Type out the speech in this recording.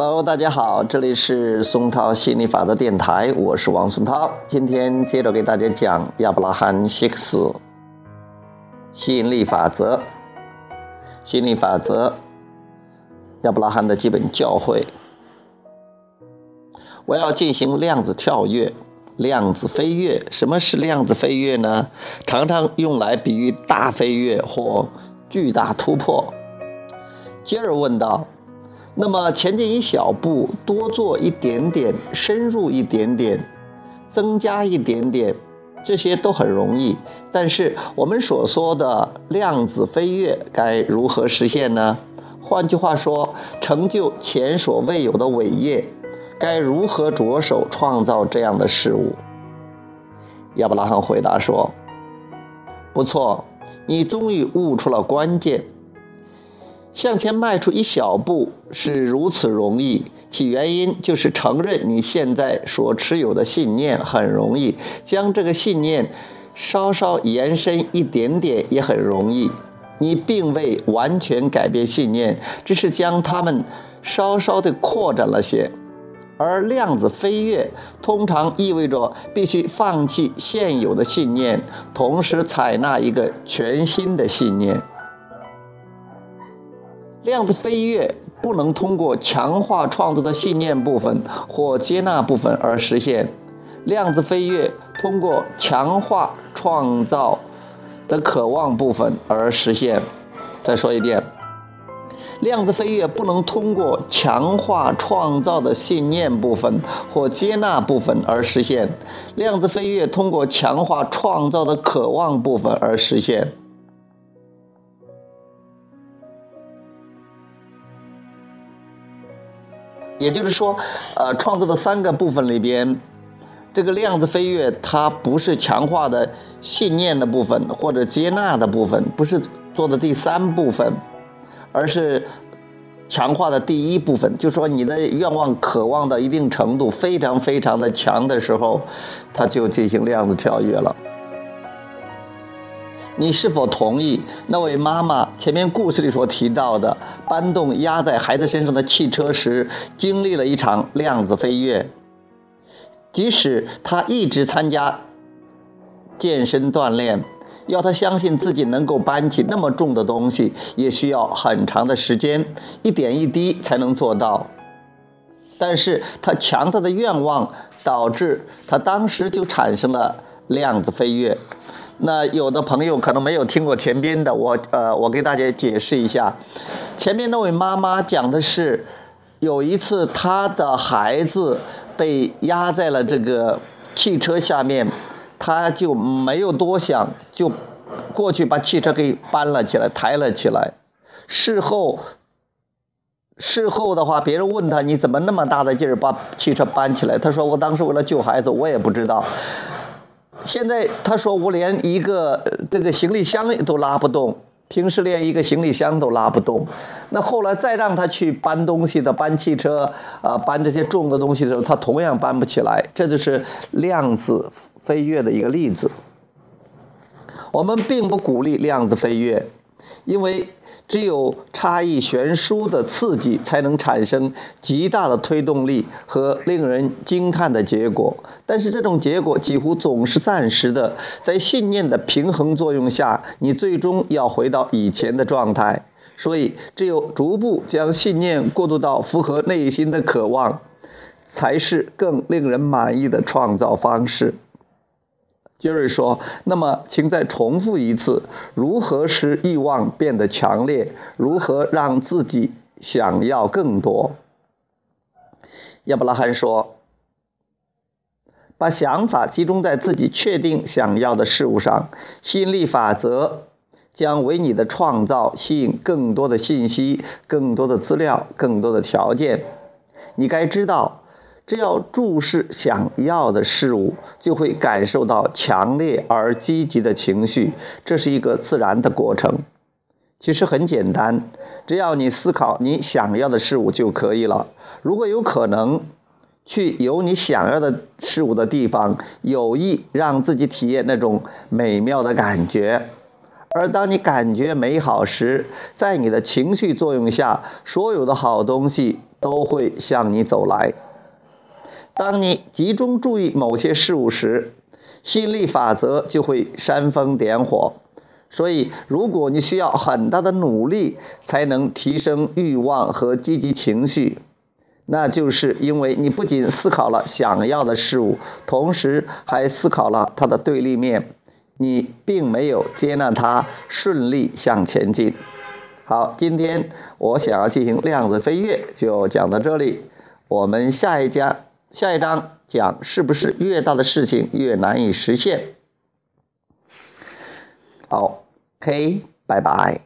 Hello，大家好，这里是松涛吸引力法则电台，我是王松涛。今天接着给大家讲亚伯拉罕·希克斯吸引力法则。吸引力法则，亚伯拉罕的基本教诲。我要进行量子跳跃、量子飞跃。什么是量子飞跃呢？常常用来比喻大飞跃或巨大突破。接着问道。那么前进一小步，多做一点点，深入一点点，增加一点点，这些都很容易。但是我们所说的量子飞跃该如何实现呢？换句话说，成就前所未有的伟业，该如何着手创造这样的事物？亚伯拉罕回答说：“不错，你终于悟出了关键。”向前迈出一小步是如此容易，其原因就是承认你现在所持有的信念很容易，将这个信念稍稍延伸一点点也很容易。你并未完全改变信念，只是将它们稍稍的扩展了些。而量子飞跃通常意味着必须放弃现有的信念，同时采纳一个全新的信念。量子飞跃不能通过强化创造的信念部分或接纳部分而实现，量子飞跃通过强化创造的渴望部分而实现。再说一遍，量子飞跃不能通过强化创造的信念部分或接纳部分而实现，量子飞跃通过强化创造的渴望部分而实现。也就是说，呃，创造的三个部分里边，这个量子飞跃它不是强化的信念的部分或者接纳的部分，不是做的第三部分，而是强化的第一部分。就说你的愿望渴望到一定程度，非常非常的强的时候，它就进行量子跳跃了。你是否同意那位妈妈前面故事里所提到的搬动压在孩子身上的汽车时，经历了一场量子飞跃？即使他一直参加健身锻炼，要他相信自己能够搬起那么重的东西，也需要很长的时间，一点一滴才能做到。但是他强大的愿望导致他当时就产生了量子飞跃。那有的朋友可能没有听过前边的，我呃，我给大家解释一下。前面那位妈妈讲的是，有一次她的孩子被压在了这个汽车下面，她就没有多想，就过去把汽车给搬了起来，抬了起来。事后，事后的话，别人问他你怎么那么大的劲儿把汽车搬起来？他说我当时为了救孩子，我也不知道。现在他说我连一个这个行李箱都拉不动，平时连一个行李箱都拉不动，那后来再让他去搬东西的，搬汽车啊，搬这些重的东西的时候，他同样搬不起来。这就是量子飞跃的一个例子。我们并不鼓励量子飞跃，因为。只有差异悬殊的刺激，才能产生极大的推动力和令人惊叹的结果。但是这种结果几乎总是暂时的，在信念的平衡作用下，你最终要回到以前的状态。所以，只有逐步将信念过渡到符合内心的渴望，才是更令人满意的创造方式。杰瑞说：“那么，请再重复一次，如何使欲望变得强烈？如何让自己想要更多？”亚伯拉罕说：“把想法集中在自己确定想要的事物上，吸引力法则将为你的创造吸引更多的信息、更多的资料、更多的条件。你该知道。”只要注视想要的事物，就会感受到强烈而积极的情绪。这是一个自然的过程。其实很简单，只要你思考你想要的事物就可以了。如果有可能，去有你想要的事物的地方，有意让自己体验那种美妙的感觉。而当你感觉美好时，在你的情绪作用下，所有的好东西都会向你走来。当你集中注意某些事物时，吸引力法则就会煽风点火。所以，如果你需要很大的努力才能提升欲望和积极情绪，那就是因为你不仅思考了想要的事物，同时还思考了它的对立面，你并没有接纳它顺利向前进。好，今天我想要进行量子飞跃，就讲到这里。我们下一家下一章讲是不是越大的事情越难以实现。好，OK，拜拜。